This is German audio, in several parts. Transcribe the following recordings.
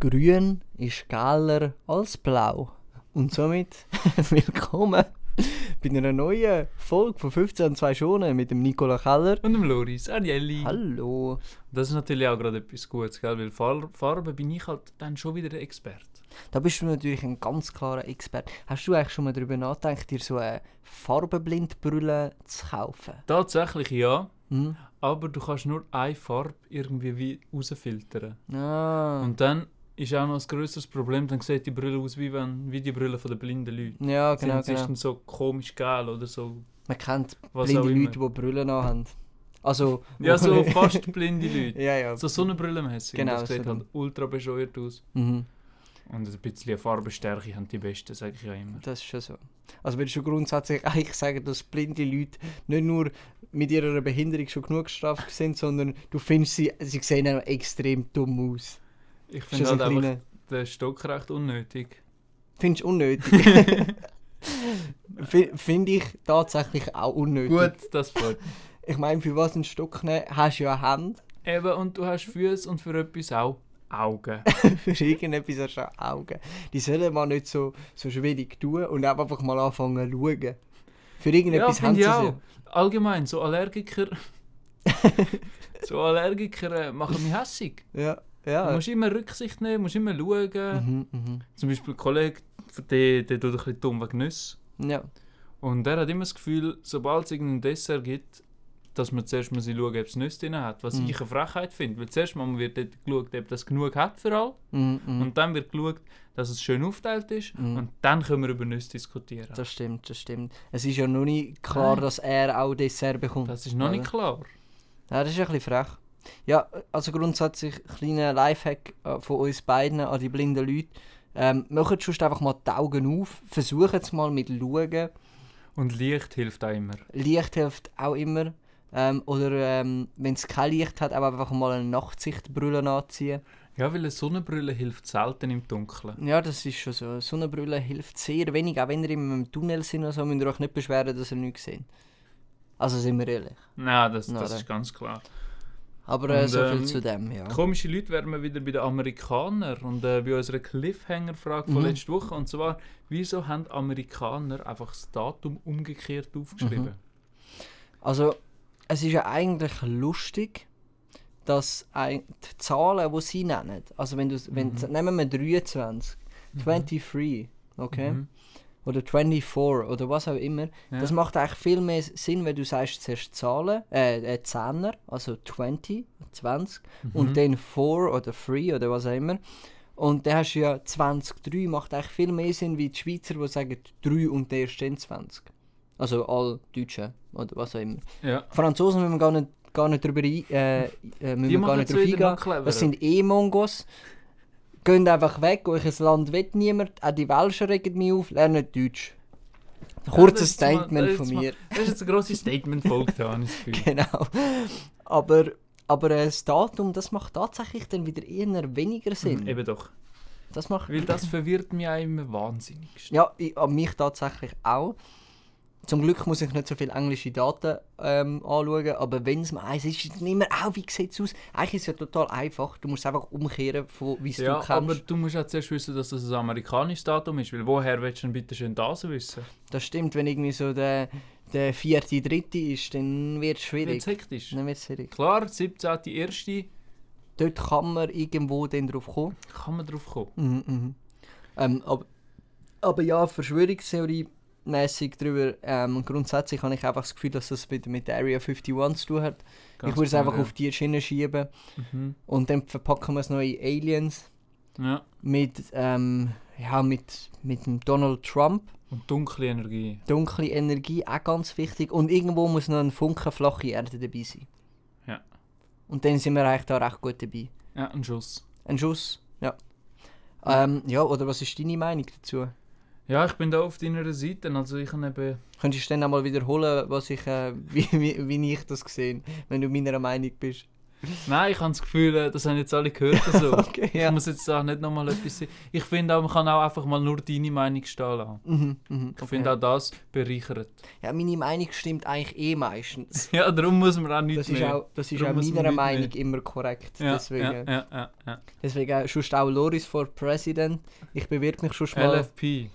Grün ist geiler als Blau. Und somit willkommen bei einer neuen Folge von 15 und 2 Schonen mit dem Nicola Keller. Und dem Loris Arielli. Hallo. Das ist natürlich auch gerade etwas Gutes, gell? weil Far Farbe bin ich halt dann schon wieder der Experte. Da bist du natürlich ein ganz klarer Experte. Hast du eigentlich schon mal darüber nachgedacht, dir so eine Farbenblindbrille zu kaufen? Tatsächlich ja, Hm? aber du kannst nur eine Farbe irgendwie wie rausfiltern. Ah. Und dann ist auch noch ein grösseres Problem, dann sieht die Brille aus wie, wenn, wie die Brille von den blinden Leuten. ja, Sie genau, sind genau. dann so komisch geil oder so. Man kennt Was blinde auch immer. Leute, die Brillen haben. Also... Ja, so fast blinde Leute. ja, ja. So Sonnenbrillenmäßig. Genau, Das sieht so halt ultra bescheuert aus. Mhm. Und ein bisschen Farbenstärke haben die Besten, sage ich ja immer. Das ist schon so. Also würdest du grundsätzlich eigentlich sagen, dass blinde Leute nicht nur mit ihrer Behinderung schon genug gestraft sind, sondern du findest sie, sie sehen auch extrem dumm aus. Ich finde ein halt kleiner... den Stock recht unnötig. Findest du unnötig? Fi- Finde ich tatsächlich auch unnötig. Gut, das freut Ich meine, für was einen Stock nehmen, hast du ja Hände. Eben, und du hast Füße und für etwas auch Augen. für irgendetwas hast du auch Augen. Die sollen mal nicht so, so schwierig tun und einfach mal anfangen zu schauen. Für ja, irgendetwas haben finde sie auch. Allgemein, so Allergiker... so Allergiker äh, machen mich hässig. sie. Ja, Du musst immer Rücksicht nehmen, musst immer schauen. Mhm, mhm. Zum Beispiel ein Kollege, der, der tut ein bisschen dumm wegen Nüsse. Ja. Und der hat immer das Gefühl, sobald es irgendein Dessert gibt, dass man zuerst mal schauen ob es Nüsse drin hat. Was Mhm. ich eine Frechheit finde. Weil zuerst mal wird dort geschaut, ob das genug hat für alle. Mhm, mhm. Und dann wird geschaut, dass es schön aufgeteilt ist. Mhm. Und dann können wir über Nüsse diskutieren. Das stimmt, das stimmt. Es ist ja noch nicht klar, Nein. dass er auch Dessert bekommt. Das ist noch nicht oder? klar. Ja, das ist ein bisschen frech. Ja, also grundsätzlich kleiner Lifehack äh, von uns beiden an die blinden Leute. Ähm, macht sonst einfach mal die Augen auf, versucht es mal mit Schauen. Und Licht hilft auch immer. Licht hilft auch immer. Ähm, oder ähm, wenn es kein Licht hat, auch einfach mal eine Nachtsichtbrille anziehen. Ja, weil eine Sonnenbrille hilft selten im Dunkeln. Ja, das ist schon so. Eine Sonnenbrille hilft sehr wenig, auch wenn ihr in einem Tunnel sind oder so, müsst ihr euch nicht beschweren, dass ihr nichts seht. Also sind wir ehrlich. Nein, das, das da. ist ganz klar. Aber äh, Und, so viel ähm, zu dem, ja. Komische Leute wären wir wieder bei den Amerikanern und äh, bei unserer Cliffhanger-Frage von Mhm. letzter Woche. Und zwar, wieso haben Amerikaner einfach das Datum umgekehrt aufgeschrieben? Mhm. Also, es ist ja eigentlich lustig, dass ein- die Zahlen, die sie nennen, also wenn du, wenn, Mhm. nehmen wir 23, 23, okay? Oder 24 oder was auch immer, Ja. das macht eigentlich viel mehr Sinn, wenn du sagst zuerst Zahlen, äh, äh Zehner, also 20, 20, und Mhm. dann 4 oder 3 oder was auch immer. Und dann hast du ja 20, 3, macht eigentlich viel mehr Sinn, wie die Schweizer, die sagen 3 und der dann 20. Also all Deutschen oder was auch immer. Ja. Franzosen müssen wir gar nicht, gar nicht drüber ein, äh, äh, müssen wir gar nicht drauf eingehen. Das sind eh Mongos. Geht einfach weg, euch ein Land will niemand. Auch die Welschen regen mich auf, lernen Deutsch. Kurzes mal- Statement das von ist mal- mir. Das ist jetzt ein grosses Statement-Folge, da habe ich das Gefühl. genau. Aber, aber äh, das Datum, das macht tatsächlich dann wieder eher weniger Sinn. Eben doch. Das macht Weil das verwirrt mich auch immer wahnsinnig. Ja, ich, an mich tatsächlich auch. Zum Glück muss ich nicht so viele englische Daten ähm, anschauen, aber wenn es mal eins ist, ist es nicht mehr, auch wie sieht es aus? Eigentlich ist es ja total einfach, du musst einfach umkehren, von wie es Ja, du kennst. aber du musst auch zuerst wissen, dass das ein amerikanisches Datum ist, weil woher willst du denn bitte schön das wissen? Das stimmt, wenn irgendwie so der, der vierte, dritte ist, dann wird es schwierig. Wird's hektisch. Dann wird es schwierig. Klar, 17.1. Dort kann man irgendwo dann drauf kommen. kann man drauf kommen. Mhm, mhm. Ähm, aber, aber ja, Verschwörungstheorie mäßig drüber. Ähm, grundsätzlich habe ich einfach das Gefühl, dass das mit, mit der Area 51 zu tun hat. Ganz ich würde es einfach ja. auf die Schiene schieben Mhm. und dann verpacken wir es noch in Aliens Ja. mit, ähm, ja, mit, mit dem Donald Trump. Und dunkle Energie. Dunkle Energie, auch ganz wichtig. Und irgendwo muss noch ein Funken flache Erde dabei sein. Ja. Und dann sind wir eigentlich da recht gut dabei. Ja, ein Schuss. Ein Schuss, ja. Ähm, ja, oder was ist deine Meinung dazu? Ja, ich bin da auf deiner Seite. Also ich habe eben... Könntest du dann einmal wiederholen, was ich, äh, wie, wie, wie ich das gesehen wenn du meiner Meinung bist? Nein, ich habe das Gefühl, äh, das haben jetzt alle gehört. Also. Okay, Ich ja. muss jetzt da nicht nochmal etwas sagen. Ich finde auch, man kann auch einfach mal nur deine Meinung stehen lassen. Mhm, mhm, Ich okay. finde auch das bereichert. Ja, meine Meinung stimmt eigentlich eh meistens. Ja, darum muss man auch nichts Das mehr. auch, das ist Darum auch meiner Meinung mehr. immer korrekt. ja, deswegen, ja, ja, ja, ja. deswegen auch, sonst auch Loris for President. Ich bewirb mich schon mal. LFP,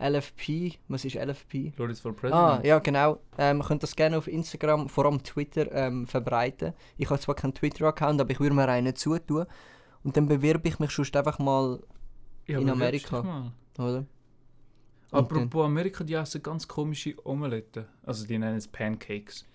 LFP. Was ist LFP? Loris for Ah, President. ja, genau. Ähm, ihr könnt das gerne auf Instagram, vor allem Twitter, ähm, verbreiten. Ich habe zwar keinen Twitter-Account, aber ich würde mir einen zutun. Und dann bewerbe ich mich sonst einfach mal, Ja, in Amerika. mal. oder? Apropos Amerika, die essen ganz komische Omeletten. Also die nennen es Pancakes.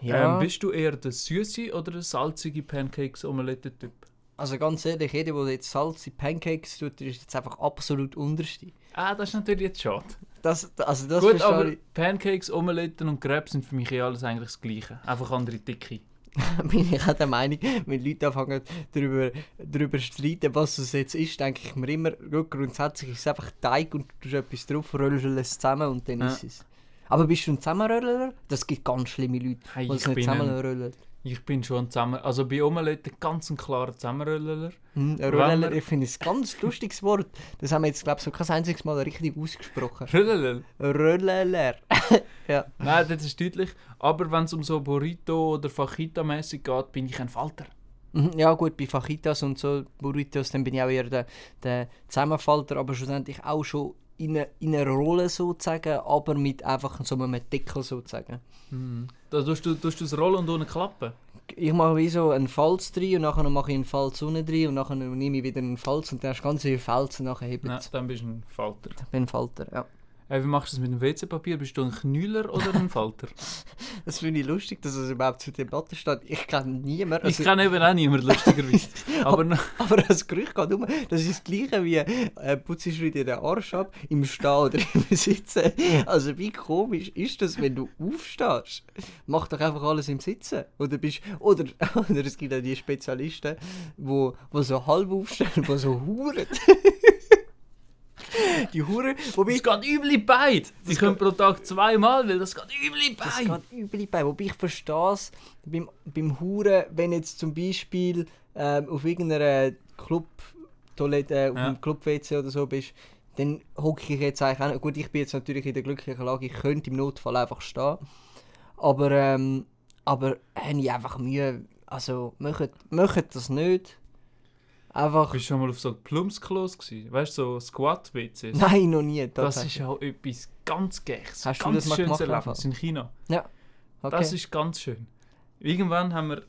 Ja, Ähm, bist du eher der süße oder der salzige Pancakes-Omelette-Typ? also ganz ehrlich, jeder, der jetzt Salz in Pancakes tut, ist jetzt einfach absolut unterste. Ah, das ist natürlich jetzt schade. Das, also das Gut, aber ich. Pancakes, Omeletten und Crepes sind für mich eh alles eigentlich das Gleiche. Einfach andere Dicke. bin ich auch der Meinung, wenn Leute anfangen darüber, darüber zu streiten, was es jetzt ist, denke ich mir immer, grundsätzlich ist es einfach Teig und du tust etwas drauf, röllst es zusammen und dann Ja. ist es. Aber bist du ein Zusammenröller? Das gibt ganz schlimme Leute, Hey, die ich, nicht bin ein, zusammenrollen. ich bin schon zusammen. Also bei Omeletten ganz ein klarer Zusammenröller. Ein Wenn Röller, ich finde es ein ganz lustiges Wort. Das haben wir jetzt, glaube ich, so kein einziges Mal richtig ausgesprochen. Röller. Röller. ja. Nein, das ist deutlich. Aber wenn es um so Burrito oder Fajita-mäßig geht, bin ich ein Falter. Mhm, Ja gut, bei Fajitas und so Burritos, dann bin ich auch eher der, der Zusammenfalter, aber schlussendlich auch schon in einer in eine Rolle sozusagen, aber mit einfach so einem Deckel sozusagen. Da tust du, tust du das Rollen und ohne Klappen. Ich mache wie so einen Falz drin und nachher mache ich einen Falz unten drin und nachher nehme ich wieder einen Falz und dann hast du ganz viele Falzen und nachher hebt Nein, es. dann bist du ein Falter. Ich bin ein Falter, ja. Äh, wie machst du das mit dem WC-Papier? Bist du ein Knüller oder ein Falter? Das finde ich lustig, dass es überhaupt zur Debatte steht. Ich kenne niemanden. ich Also, kenne eben auch niemanden, lustigerweise. Aber aber das Gerücht geht um. Das ist das gleiche wie äh, putzt du dir den Arsch ab im Stehen oder im Sitzen. Also wie komisch ist das, wenn du aufstehst? Mach doch einfach alles im Sitzen. Oder bist oder, oder es gibt auch die Spezialisten, wo, wo so halb aufstehen, wo so huren. Die Huren, wobei es geht übel in beid. Sie können pro Tag zweimal, weil das geht übel in Das geht übel bei. Wobei ich verstehe es beim, beim Huren, wenn jetzt zum Beispiel ähm, auf irgendeiner Club-Toilette, äh, auf Ja. einem Club-WC oder so bist, dann hocke ich jetzt eigentlich auch. Gut, ich bin jetzt natürlich in der glücklichen Lage, ich könnte im Notfall einfach stehen. Aber, ähm, aber habe ich einfach Mühe. Also, macht, macht das nicht. Einfach. Bist du schon mal auf so Plumpsklos gewesen? Weißt du, so Squat-WCs? Nein, noch nie. Das ist auch etwas ganz Gechs. Hast du ganz das mal schönes gemacht, Erlebnis in China. Ja. Okay. Das ist ganz schön. Irgendwann haben wir,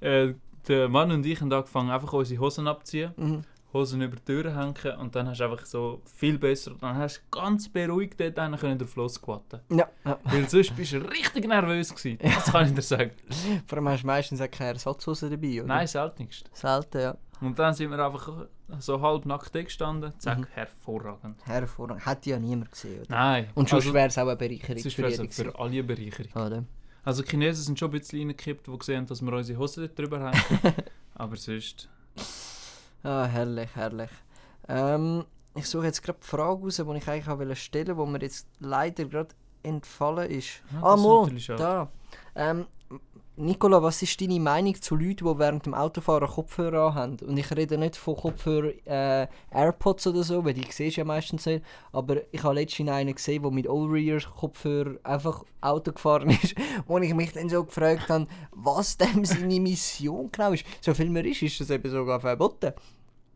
äh, der Mann und ich haben angefangen, einfach unsere Hosen abziehen, Mhm. Hosen über die Türen hängen und dann hast du einfach so viel besser, dann hast du ganz beruhigt dort einen können den Floss squatten. Ja, ja. Weil sonst bist du richtig nervös gewesen. Das kann ich dir sagen. Vor allem hast du meistens auch keine Ersatzhose dabei, oder? Nein, seltenst. Selten, ja. Und dann sind wir einfach so halb nackt gestanden. Zack, Mhm. hervorragend. Hervorragend. Hätte ja niemand gesehen, oder? Nein. Und sonst also, wäre es auch eine Bereicherung sonst für es für alle eine Bereicherung. Oder? Also die Chinesen sind schon ein bisschen reingekippt, die gesehen haben, dass wir unsere Hosen dort drüber haben. Aber sonst... Ah, herrlich, herrlich. Ähm, ich suche jetzt gerade die Frage raus, die ich eigentlich auch stellen wollte, die mir jetzt leider gerade entfallen ist. Ja, ah, schade. da. Ähm, Nicola, was ist deine Meinung zu Leuten, die während dem Autofahren Kopfhörer haben? Und ich rede nicht von Kopfhörer äh, AirPods oder so, weil die siehst du ja meistens nicht. Aber ich habe letztens einen gesehen, der mit Over-Ear-Kopfhörer einfach Auto gefahren ist. Wo ich mich dann so gefragt habe, was dem seine Mission genau ist. So viel mehr ist, ist das eben sogar verboten.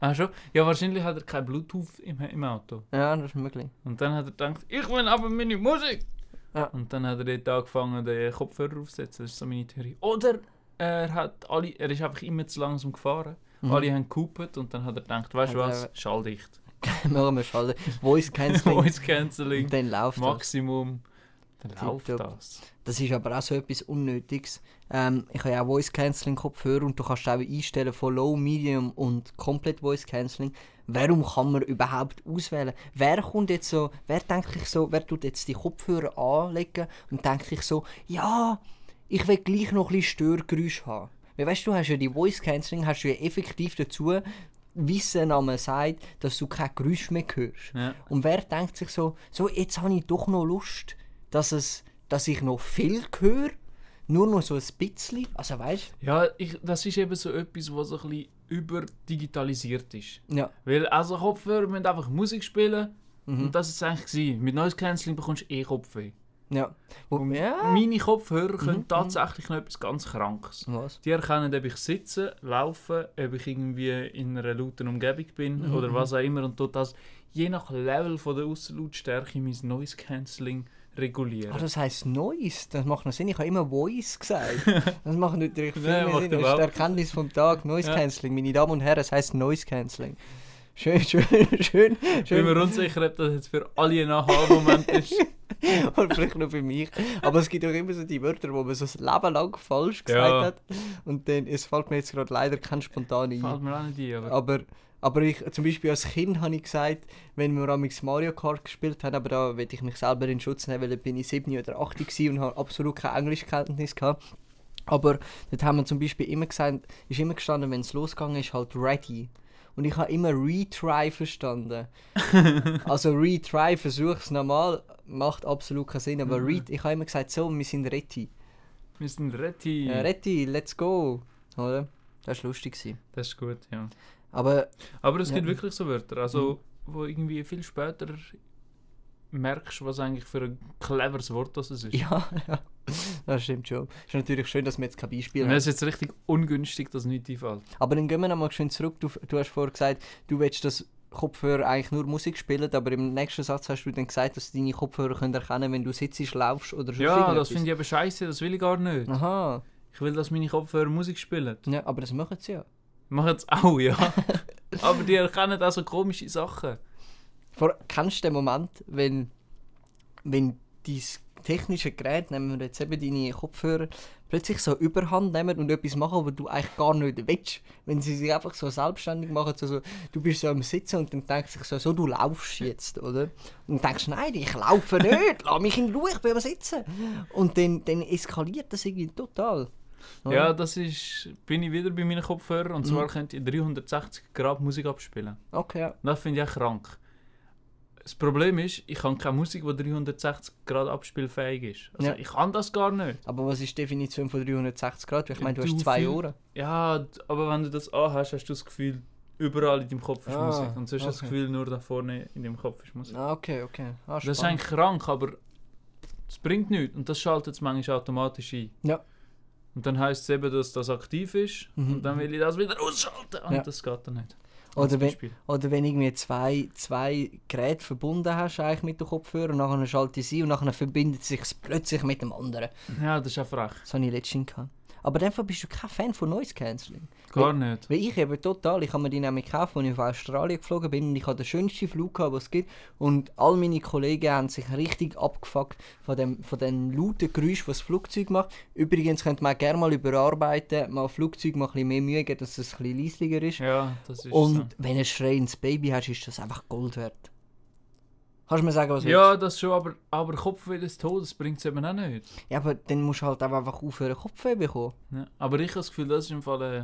Ah, schon? Ja, wahrscheinlich hat er kein Bluetooth im, im Auto. Ja, das ist möglich. Und dann hat er gedacht, ich will aber meine Musik. Ja. Und dann hat er dort angefangen, den Kopfhörer aufzusetzen. Das ist so meine Theorie. Oder er, hat alle, er ist einfach immer zu langsam gefahren. Mhm. Alle haben gehupet und dann hat er gedacht, weißt du was, schalldicht. Machen wir schalten. Voice Cancelling. Voice Cancelling, Und dann läuft das. Maximum. Dann läuft das. Das ist aber auch so etwas Unnötiges. Ähm, ich habe ja auch Voice Cancelling Kopfhörer und du kannst auch einstellen von Low, Medium und komplett Voice Cancelling. Warum kann man überhaupt auswählen? Wer kommt jetzt so, wer denkt sich so, wer tut jetzt die Kopfhörer anlegen und denkt sich so, ja, ich will gleich noch ein bisschen Störgeräusch haben. Weil weißt du, du hast ja die Voice Cancelling, hast du ja effektiv dazu, der Name sagt, dass du kein Geräusch mehr hörst. Ja. Und wer denkt sich so, so jetzt habe ich doch noch Lust, dass, es, dass ich noch viel höre, Nur noch so ein bisschen. Also weißt Ja, ich, das ist eben so etwas, was so ein bisschen überdigitalisiert ist. Ja. Weil also Kopfhörer müssen einfach Musik spielen Mhm. und das ist es eigentlich gewesen. Mit Noise Cancelling bekommst du eh Kopfweh. Ja. Wo, Und ja. Meine Kopfhörer können Mhm, tatsächlich noch etwas ganz Krankes. Was? Die erkennen, ob ich sitze, laufe, ob ich irgendwie in einer lauten Umgebung bin Mhm, oder mhm. was auch immer und tut das je nach Level von der Aussenlautstärke mein Noise Cancelling regulieren. Ah, das heisst Noise. Das macht noch Sinn. Ich habe immer Voice gesagt. Das macht natürlich viel Nein, mehr Sinn. Das ist die Erkenntnis vom Tag. Noise Ja. Cancelling. Meine Damen und Herren, es heisst Noise Cancelling. Schön, schön, schön. ich bin mir unsicher, ob das jetzt für alle ein Aha-Moment ist. Und vielleicht nur für mich. Aber es gibt auch immer so die Wörter, wo man so das Leben lang falsch gesagt Ja. hat. Und dann, es fällt mir jetzt gerade leider kein spontan ein. Fällt mir auch nicht ein, aber... Aber, aber ich, zum Beispiel als Kind habe ich gesagt, wenn wir am Mario Kart gespielt haben, aber da will ich mich selber in Schutz nehmen, weil da bin ich 7 oder 8 gewesen und habe absolut keine Englischkenntnis gehabt. Aber dort haben wir zum Beispiel immer gesagt, ist immer gestanden, wenn es losgegangen ist, halt ready. Und ich habe immer retry verstanden. also retry, versuch's nochmal, macht absolut keinen Sinn. Aber Mhm. ich habe immer gesagt, so, wir sind ready. Wir sind ready. Äh, ready, let's go. Oder? Das war lustig. Das ist gut, ja. Aber Aber es Ja. gibt wirklich so Wörter, also wo irgendwie viel später merkst, was eigentlich für ein cleveres Wort das ist. Ja, ja, das stimmt schon. Ist natürlich schön, dass wir jetzt kein Beispiel haben. es ist jetzt richtig ungünstig, dass nichts einfällt. Aber dann gehen wir nochmal schön zurück. Du, du hast vorher gesagt, du willst, dass Kopfhörer eigentlich nur Musik spielen, aber im nächsten Satz hast du dann gesagt, dass deine Kopfhörer können erkennen wenn du sitzt, laufst oder sonst Ja, das finde ich aber scheiße, das will ich gar nicht. Aha, Ich will, dass meine Kopfhörer Musik spielen. ja, aber das machen sie ja. Machen es auch, ja. aber die erkennen auch so komische Sachen. Vor, kennst du den Moment, wenn, wenn dein technische Gerät, nehmen wir jetzt eben deine Kopfhörer, plötzlich so überhand nehmen und etwas machen, was du eigentlich gar nicht willst. Wenn sie sich einfach so selbstständig machen, so, so, du bist so am Sitzen und dann denkst du so, so, du laufst jetzt, oder? Und dann denkst du, nein, ich laufe nicht, lass mich in Ruhe, ich bin am Sitzen. Und dann, dann eskaliert das irgendwie total. Oder? Ja, das ist. bin ich wieder bei meinen Kopfhörern und Mhm. zwar könnt ihr 360 Grad Musik abspielen. Okay, ja. Das finde ich auch krank. Das Problem ist, ich habe keine Musik, die 360 Grad abspielfähig ist. Also Ja. ich kann das gar nicht. Aber was ist die Definition von 360 Grad? Ich meine, du Du hast zwei Ohren. Ja, aber wenn du das anhast, hast du das Gefühl, überall in deinem Kopf ist Ah, Musik. Und sonst hast du das okay. Gefühl, nur da vorne in deinem Kopf ist Musik. Ah, okay, okay. Ah, das ist eigentlich krank, aber es bringt nichts. Und das schaltet es manchmal automatisch ein. Ja. Und dann heisst es eben, dass das aktiv ist. Mhm. Und dann will ich das wieder ausschalten. Und Ja. das geht dann nicht. Oder wenn. Oder wenn irgendwie zwei, zwei Geräte verbunden hast eigentlich mit den Kopfhörern, nachher schalte sie und nachher verbindet sich plötzlich mit dem anderen. Ja, das ist auch frech. Das hatte ich letztens. Gehabt. Aber in dem Fall bist du kein Fan von Noise Cancelling. Gar nicht. Weil ich eben total, ich habe mir die nämlich gekauft, als ich auf Australien geflogen bin und ich hatte den schönsten Flug, gehabt, was es gibt. Und all meine Kollegen haben sich richtig abgefuckt von dem, von dem lauten Geräusch, was das Flugzeug macht. Übrigens könnte man gerne mal überarbeiten, mal Flugzeug mal ein bisschen mehr Mühe geben, dass es ein bisschen leislicher ist. Ja, das ist Und so. wenn du ein schreiendes Baby hast, ist das einfach Gold wert. Kannst du mir sagen, was du Ja, das schon, aber, aber Kopfweh des Todes bringt es eben auch nicht. Ja, aber dann musst du halt auch einfach aufhören, Kopfweh bekommen. Ja. Aber ich habe das Gefühl, das ist im Fall ein,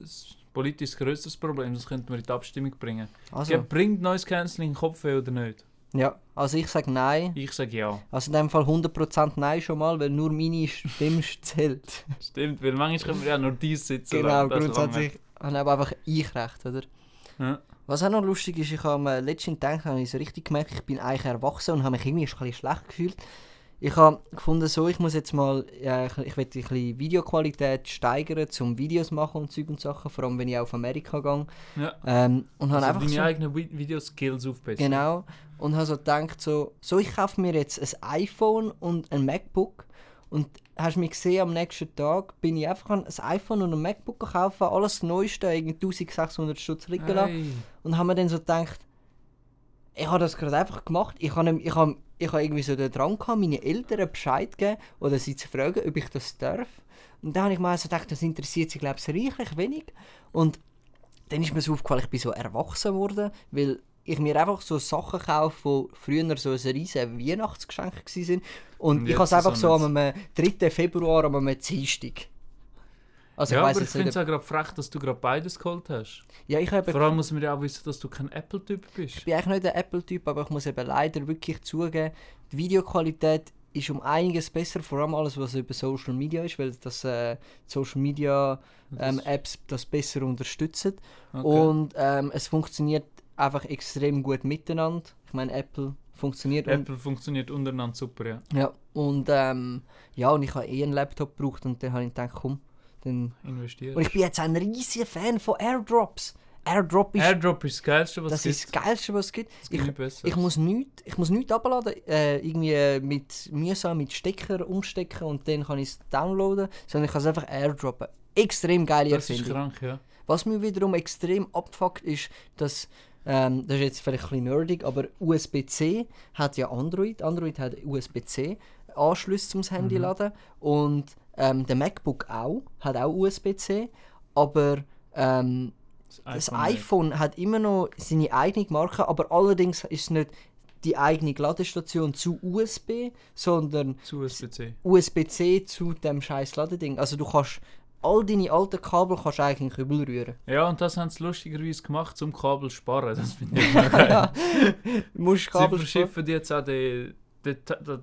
ein politisch grösseres Problem. Das könnten wir in die Abstimmung bringen. Also, Ja, bringt Noise Cancelling Kopfweh oder nicht? ja, also ich sage nein. Ich sage ja. Also in dem Fall 100% nein schon mal, weil nur meine Stimme zählt. Stimmt, weil manchmal können wir ja nur dies sitzen. genau, grundsätzlich habe ich aber einfach ich recht, oder? Ja. Was auch noch lustig ist, ich habe mir letztens gedacht, habe ich so richtig gemerkt, ich bin eigentlich erwachsen und habe mich irgendwie ein bisschen schlecht gefühlt. Ich habe gefunden, so, ich muss jetzt mal, ja, ich, will ein bisschen Videoqualität steigern, zum Videos machen und Zeug und Sachen, vor allem wenn ich auf Amerika gehe. Ja. Ähm, und habe Also einfach deine so, eigenen Vi- Videoskills aufbessern. Genau. Und habe so gedacht, so, so ich kaufe mir jetzt ein iPhone und ein MacBook. Und hast mich gesehen, am nächsten Tag bin ich einfach ein iPhone und ein MacBook gekauft, alles Neueste, irgendwie 1600 Stutz liegen lassen. Hey. Und habe mir dann so gedacht, ich habe das gerade einfach gemacht. Ich habe, ich habe, ich habe irgendwie so den Drang gehabt, meine Eltern Bescheid geben oder sie zu fragen, ob ich das darf. Und dann habe ich mir also gedacht, das interessiert sie, glaube ich, reichlich wenig. Und dann ist mir so aufgefallen, ich bin so erwachsen worden, weil ich mir einfach so Sachen kaufe, die früher so ein riesen Weihnachtsgeschenk waren. Und, Und ich habe es einfach so ein- am 3. Februar, am Dienstag. Also ja, ich aber ich finde es auch gerade frech, dass du gerade beides geholt hast. ja, ich habe Vor allem muss man ja auch wissen, dass du kein Apple-Typ bist. Ich bin eigentlich nicht der Apple-Typ, aber ich muss eben leider wirklich zugeben, die Videoqualität ist um einiges besser, vor allem alles, was über Social Media ist, weil das äh, Social Media ähm, Apps das besser unterstützen. okay. Und ähm, es funktioniert einfach extrem gut miteinander. Ich meine, Apple funktioniert Apple funktioniert untereinander super, ja. ja, und ähm, ja, und ich habe eh einen Laptop gebraucht und dann habe ich gedacht, komm, dann... Investieren. Und ich bin jetzt ein riesiger Fan von Airdrops. Airdrop ist, Airdrop ist das Geilste, was das es ist gibt. das Geilste, was es gibt. Es Ich, gibt ich muss nichts, ich muss nichts abladen, äh, irgendwie mit mühsam mit Stecker umstecken und dann kann ich es downloaden, sondern ich kann es einfach airdroppen. Extrem geile das ist Erfindung. krank, ja. Was mir wiederum extrem abfuckt, ist, dass ähm, das ist jetzt vielleicht ein bisschen nerdig, aber USB-C hat ja Android. Android hat USB-C Anschluss zum Handy Mhm. laden und ähm, der MacBook auch hat auch USB-C, aber ähm, das nicht. iPhone hat immer noch seine eigene Marke, aber allerdings ist es nicht die eigene Ladestation zu USB, sondern Zu USB-C. USB-C zu dem scheiß Ladeding. Also du kannst all deine alten Kabel kannst du eigentlich in den Kübel rühren. Ja, und das haben sie lustigerweise gemacht, zum Kabel sparen. Das finde ich geil. musst Sie Kabel verschiffen jetzt auch den, den, den,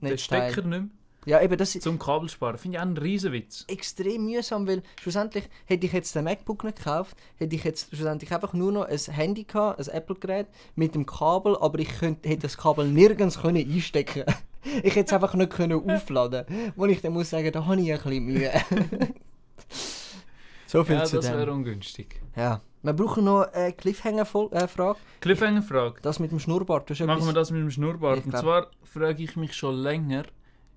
den Stecker nicht mehr Ja, eben das ist zum Kabel sparen. Finde ich auch einen Riesen-Witz. extrem mühsam, weil schlussendlich hätte ich jetzt den MacBook nicht gekauft, hätte ich jetzt schlussendlich einfach nur noch ein Handy gehabt, ein Apple-Gerät mit dem Kabel, aber ich könnte, hätte das Kabel nirgends können einstecken. Ich hätte es einfach nicht können aufladen, wo ich dann muss sagen, da habe ich ein bisschen Mühe. So viel Ja, zu das wäre dem. ungünstig. Ja. Wir brauchen noch eine Cliffhanger-Frage. Cliffhanger-Frage. Das mit dem Schnurrbart. Machen wir etwas- das mit dem Schnurrbart. Und zwar frage ich mich schon länger,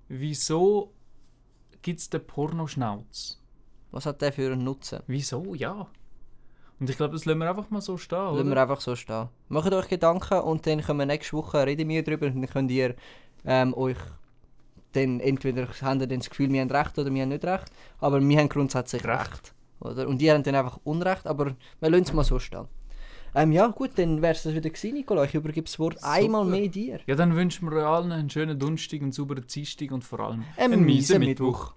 wieso gibt es den Pornoschnauz? Was hat der für einen Nutzen? Wieso? Ja. Und ich glaube, das lassen wir einfach mal so stehen, Lassen wir oder? einfach so stehen. Macht euch Gedanken und dann können wir nächste Woche reden wir drüber und dann könnt ihr ähm, euch dann entweder habt ihr dann das Gefühl, wir haben recht oder wir haben nicht recht, aber wir haben grundsätzlich recht. Recht. Oder? Und die haben dann einfach Unrecht, aber wir lassen es mal so stehen. Ähm, ja gut, dann wäre es das wieder gewesen, Nicola. Ich übergebe das Wort Super. einmal mehr dir. Ja, dann wünschen wir euch allen einen schönen Donnerstag, einen sauberen Dienstag und vor allem Einen einen miesen miesen Mittwoch.